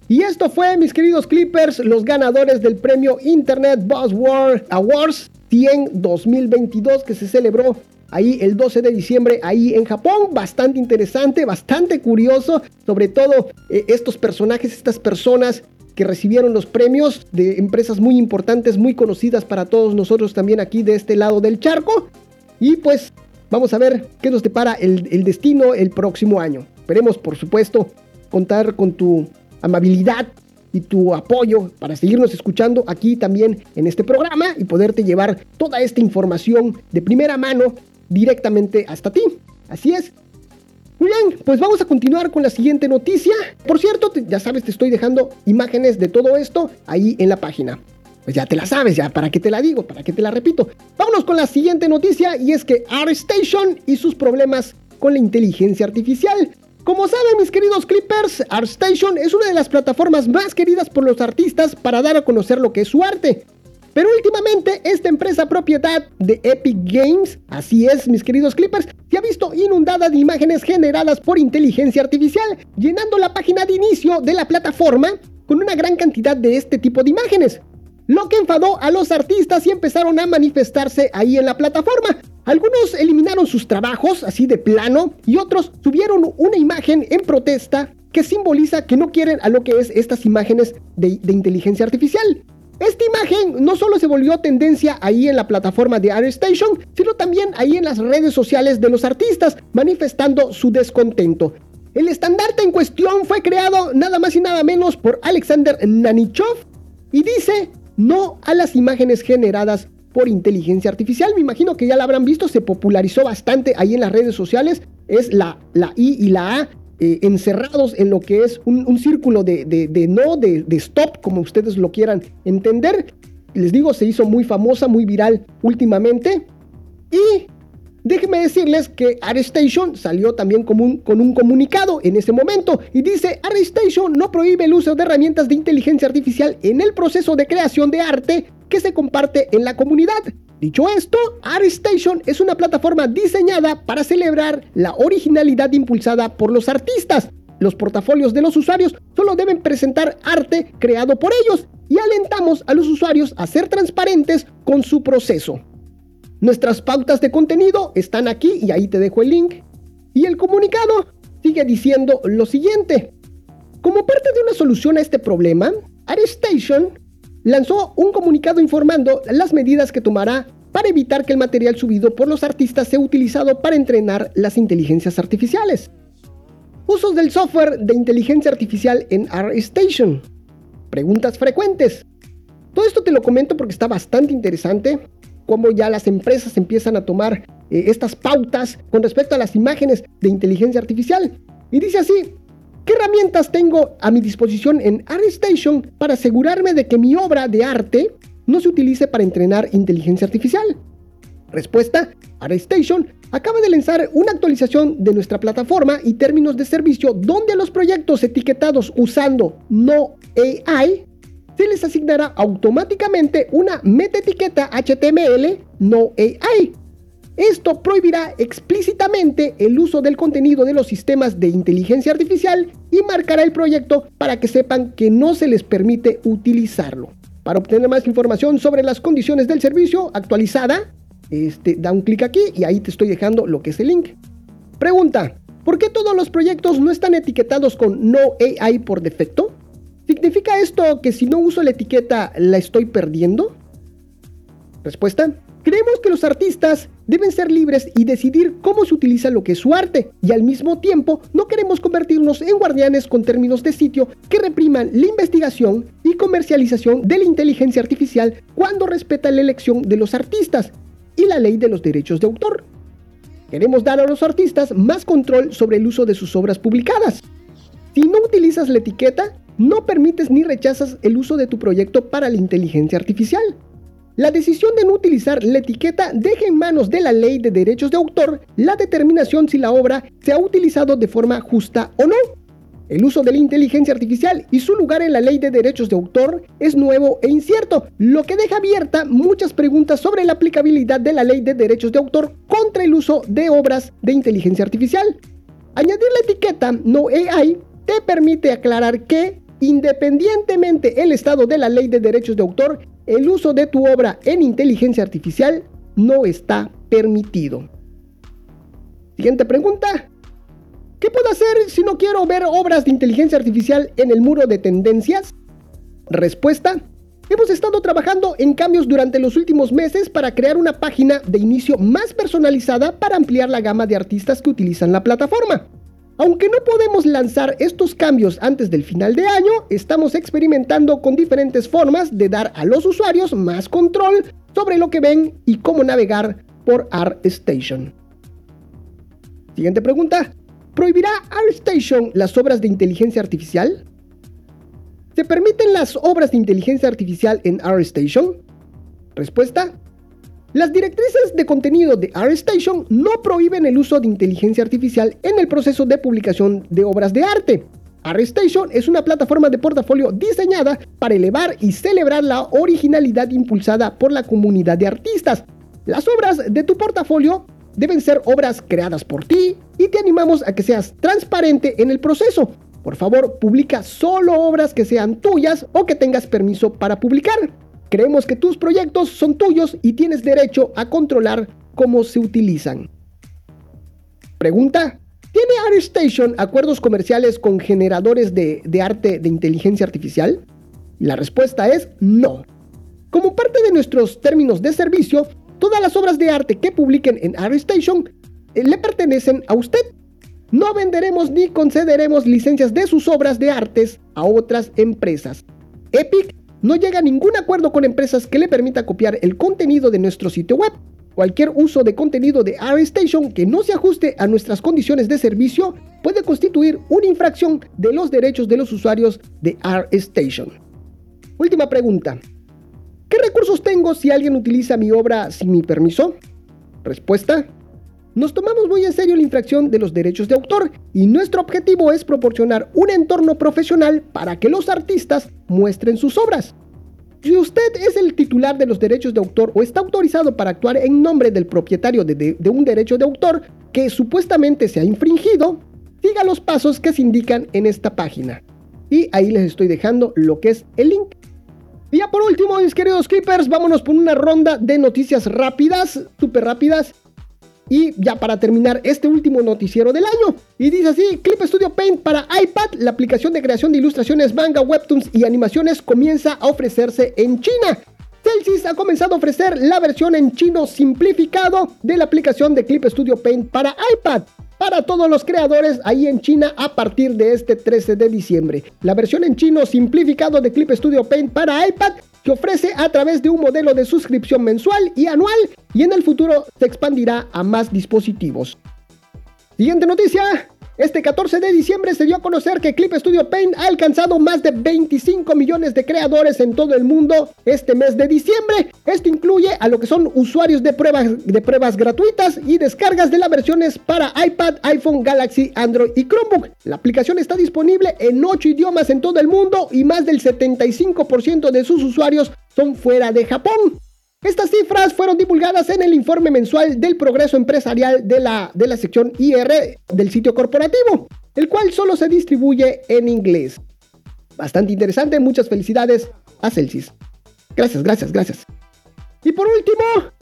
Y esto fue, mis queridos Clippers, los ganadores del premio Internet Buzzword Awards 100 2022 que se celebró ahí el 12 de diciembre ahí en Japón. Bastante interesante, bastante curioso, sobre todo eh, estos personajes, estas personas que recibieron los premios de empresas muy importantes, muy conocidas para todos nosotros también aquí de este lado del charco. Y pues Vamos a ver qué nos depara el, el destino el próximo año. Esperemos, por supuesto, contar con tu amabilidad y tu apoyo para seguirnos escuchando aquí también en este programa y poderte llevar toda esta información de primera mano directamente hasta ti. Así es. Muy bien, pues vamos a continuar con la siguiente noticia. Por cierto, ya sabes, te estoy dejando imágenes de todo esto ahí en la página. Pues ya te la sabes, ya, ¿para qué te la digo? ¿Para qué te la repito? Vámonos con la siguiente noticia y es que ArtStation y sus problemas con la inteligencia artificial. Como saben mis queridos Clippers, ArtStation es una de las plataformas más queridas por los artistas para dar a conocer lo que es su arte. Pero últimamente esta empresa propiedad de Epic Games, así es mis queridos Clippers, se ha visto inundada de imágenes generadas por inteligencia artificial, llenando la página de inicio de la plataforma con una gran cantidad de este tipo de imágenes lo que enfadó a los artistas y empezaron a manifestarse ahí en la plataforma. Algunos eliminaron sus trabajos así de plano y otros subieron una imagen en protesta que simboliza que no quieren a lo que es estas imágenes de, inteligencia artificial. Esta imagen no solo se volvió tendencia ahí en la plataforma de ArtStation, sino también ahí en las redes sociales de los artistas, manifestando su descontento. El estandarte en cuestión fue creado nada más y nada menos por Alexander Nanichov y dice no a las imágenes generadas por inteligencia artificial. Me imagino que ya la habrán visto, se popularizó bastante ahí en las redes sociales. Es la, la I y la A eh, encerrados en lo que es un, círculo de, no, de, stop, como ustedes lo quieran entender. les digo, se hizo muy famosa, muy viral últimamente. Y déjenme decirles que ArtStation salió también con un, con un comunicado en ese momento y dice, ArtStation no prohíbe el uso de herramientas de inteligencia artificial en el proceso de creación de arte que se comparte en la comunidad. Dicho esto, ArtStation es una plataforma diseñada para celebrar la originalidad impulsada por los artistas. Los portafolios de los usuarios solo deben presentar arte creado por ellos y alentamos a los usuarios a ser transparentes con su proceso. Nuestras pautas de contenido están aquí y ahí te dejo el link. Y el comunicado sigue diciendo lo siguiente. Como parte de una solución a este problema, ArtStation lanzó un comunicado informando las medidas que tomará para evitar que el material subido por los artistas sea utilizado para entrenar las inteligencias artificiales. Usos del software de inteligencia artificial en ArtStation. Preguntas frecuentes. Todo esto te lo comento porque está bastante interesante, cómo ya las empresas empiezan a tomar eh, estas pautas con respecto a las imágenes de inteligencia artificial. Y dice así, ¿Qué herramientas tengo a mi disposición en ArtStation para asegurarme de que mi obra de arte no se utilice para entrenar inteligencia artificial? Respuesta, ArtStation acaba de lanzar una actualización de nuestra plataforma y términos de servicio donde a los proyectos etiquetados usando no AI se les asignará automáticamente una metaetiqueta HTML no AI esto prohibirá explícitamente el uso del contenido de los sistemas de inteligencia artificial y marcará el proyecto para que sepan que no se les permite utilizarlo. Para obtener más información sobre las condiciones del servicio actualizada, este, da un clic aquí y ahí te estoy dejando lo que es el link. Pregunta, ¿por qué todos los proyectos no están etiquetados con no AI por defecto? ¿Significa esto que si no uso la etiqueta la estoy perdiendo? Respuesta, Creemos que los artistas deben ser libres y decidir cómo se utiliza lo que es su arte, y al mismo tiempo no queremos convertirnos en guardianes con términos de sitio que repriman la investigación y comercialización de la inteligencia artificial cuando respeta la elección de los artistas y la ley de los derechos de autor. Queremos dar a los artistas más control sobre el uso de sus obras publicadas. Si no utilizas la etiqueta, no permites ni rechazas el uso de tu proyecto para la inteligencia artificial. La decisión de no utilizar la etiqueta deja en manos de la ley de derechos de autor la determinación si la obra se ha utilizado de forma justa o no. El uso de la inteligencia artificial y su lugar en la ley de derechos de autor es nuevo e incierto, lo que deja abierta muchas preguntas sobre la aplicabilidad de la ley de derechos de autor contra el uso de obras de inteligencia artificial. Añadir la etiqueta no AI te permite aclarar que, independientemente el estado de la ley de derechos de autor, el uso de tu obra en inteligencia artificial no está permitido. Siguiente pregunta. ¿Qué puedo hacer si no quiero ver obras de inteligencia artificial en el muro de tendencias? Respuesta. Hemos estado trabajando en cambios durante los últimos meses para crear una página de inicio más personalizada para ampliar la gama de artistas que utilizan la plataforma. Aunque no podemos lanzar estos cambios antes del final de año, estamos experimentando con diferentes formas de dar a los usuarios más control sobre lo que ven y cómo navegar por ArtStation. Siguiente pregunta. ¿Prohibirá ArtStation las obras de inteligencia artificial? ¿Se permiten las obras de inteligencia artificial en ArtStation? Respuesta. Las directrices de contenido de ArtStation no prohíben el uso de inteligencia artificial en el proceso de publicación de obras de arte. ArtStation es una plataforma de portafolio diseñada para elevar y celebrar la originalidad impulsada por la comunidad de artistas. Las obras de tu portafolio deben ser obras creadas por ti y te animamos a que seas transparente en el proceso. Por favor, publica solo obras que sean tuyas o que tengas permiso para publicar. Creemos que tus proyectos son tuyos y tienes derecho a controlar cómo se utilizan. Pregunta. ¿Tiene ArtStation acuerdos comerciales con generadores de, arte de inteligencia artificial? La respuesta es no. Como parte de nuestros términos de servicio, todas las obras de arte que publiquen en ArtStation eh, le pertenecen a usted. No venderemos ni concederemos licencias de sus obras de artes a otras empresas. Epic no llega a ningún acuerdo con empresas que le permita copiar el contenido de nuestro sitio web. Cualquier uso de contenido de ArtStation que no se ajuste a nuestras condiciones de servicio puede constituir una infracción de los derechos de los usuarios de ArtStation. Última pregunta. ¿Qué recursos tengo si alguien utiliza mi obra sin mi permiso? Respuesta. Nos tomamos muy en serio la infracción de los derechos de autor y nuestro objetivo es proporcionar un entorno profesional para que los artistas muestren sus obras. Si usted es el titular de los derechos de autor o está autorizado para actuar en nombre del propietario de, un derecho de autor que supuestamente se ha infringido, siga los pasos que se indican en esta página. Y ahí les estoy dejando lo que es el link. Y ya por último, mis queridos Clippers, vámonos por una ronda de noticias rápidas, súper rápidas. Y ya para terminar este último noticiero del año. Y dice así, Clip Studio Paint para iPad, la aplicación de creación de ilustraciones, manga, webtoons y animaciones comienza a ofrecerse en China. Celsius ha comenzado a ofrecer la versión en chino simplificado de la aplicación de Clip Studio Paint para iPad para todos los creadores ahí en China a partir de este 13 de diciembre. La versión en chino simplificado de Clip Studio Paint para iPad que ofrece a través de un modelo de suscripción mensual y anual y en el futuro se expandirá a más dispositivos. Siguiente noticia. Este 14 de diciembre se dio a conocer que Clip Studio Paint ha alcanzado más de 25 millones de creadores en todo el mundo este mes de diciembre. Esto incluye a lo que son usuarios de pruebas, de pruebas gratuitas y descargas de las versiones para iPad, iPhone, Galaxy, Android y Chromebook. La aplicación está disponible en 8 idiomas en todo el mundo y más del 75% de sus usuarios son fuera de Japón. Estas cifras fueron divulgadas en el informe mensual del progreso empresarial de la, de la sección IR del sitio corporativo, el cual solo se distribuye en inglés. Bastante interesante, muchas felicidades a Celsius. Gracias, gracias, gracias. Y por último,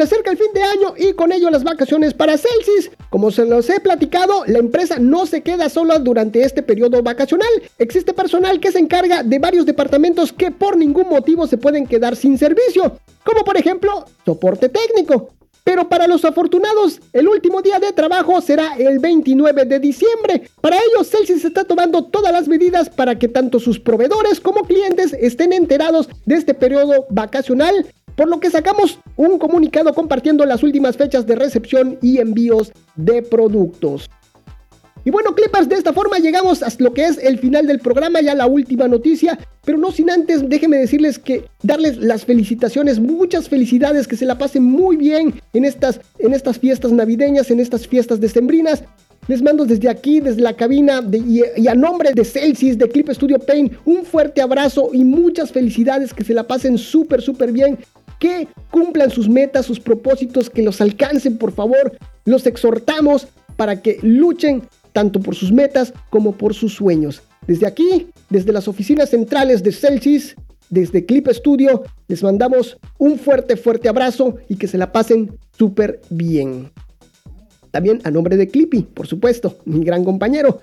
se acerca el fin de año y con ello las vacaciones para Celsius. Como se los he platicado, la empresa no se queda sola durante este periodo vacacional. Existe personal que se encarga de varios departamentos que por ningún motivo se pueden quedar sin servicio, como por ejemplo soporte técnico. Pero para los afortunados, el último día de trabajo será el 29 de diciembre. Para ello, Celsius está tomando todas las medidas para que tanto sus proveedores como clientes estén enterados de este periodo vacacional por lo que sacamos un comunicado compartiendo las últimas fechas de recepción y envíos de productos. Y bueno, Clippers, de esta forma llegamos a lo que es el final del programa, ya la última noticia, pero no sin antes, déjenme decirles que darles las felicitaciones, muchas felicidades, que se la pasen muy bien en estas, en estas fiestas navideñas, en estas fiestas decembrinas. Les mando desde aquí, desde la cabina y, y, a nombre de Celsius, de Clip Studio Paint, un fuerte abrazo y muchas felicidades, que se la pasen súper, súper bien que cumplan sus metas, sus propósitos, que los alcancen, por favor. Los exhortamos para que luchen tanto por sus metas como por sus sueños. Desde aquí, desde las oficinas centrales de Celsius, desde Clip Studio, les mandamos un fuerte, fuerte abrazo y que se la pasen súper bien. También a nombre de Clippy, por supuesto, mi gran compañero.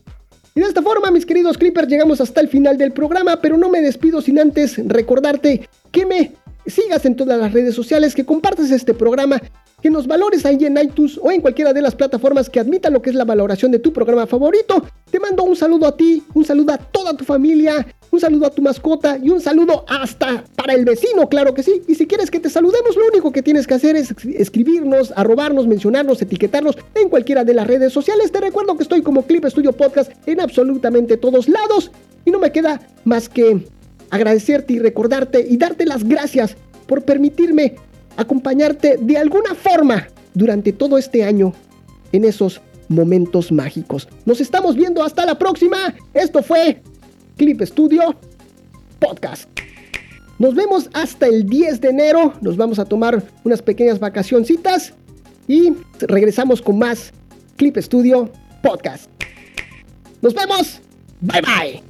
Y de esta forma, mis queridos Clippers, llegamos hasta el final del programa, pero no me despido sin antes recordarte que me sigas en todas las redes sociales, que compartas este programa, que nos valores ahí en iTunes o en cualquiera de las plataformas que admitan lo que es la valoración de tu programa favorito. Te mando un saludo a ti, un saludo a toda tu familia, un saludo a tu mascota y un saludo hasta para el vecino, claro que sí. Y si quieres que te saludemos, lo único que tienes que hacer es escribirnos, arrobarnos, mencionarnos, etiquetarnos en cualquiera de las redes sociales. Te recuerdo que estoy como Clip Studio Podcast en absolutamente todos lados. Y no me queda más que agradecerte y recordarte y darte las gracias por permitirme acompañarte de alguna forma durante todo este año en esos momentos mágicos. Nos estamos viendo hasta la próxima. Esto fue Clip Studio Podcast. Nos vemos hasta el 10 de enero. Nos vamos a tomar unas pequeñas vacacioncitas y regresamos con más Clip Studio Podcast. Nos vemos. Bye bye.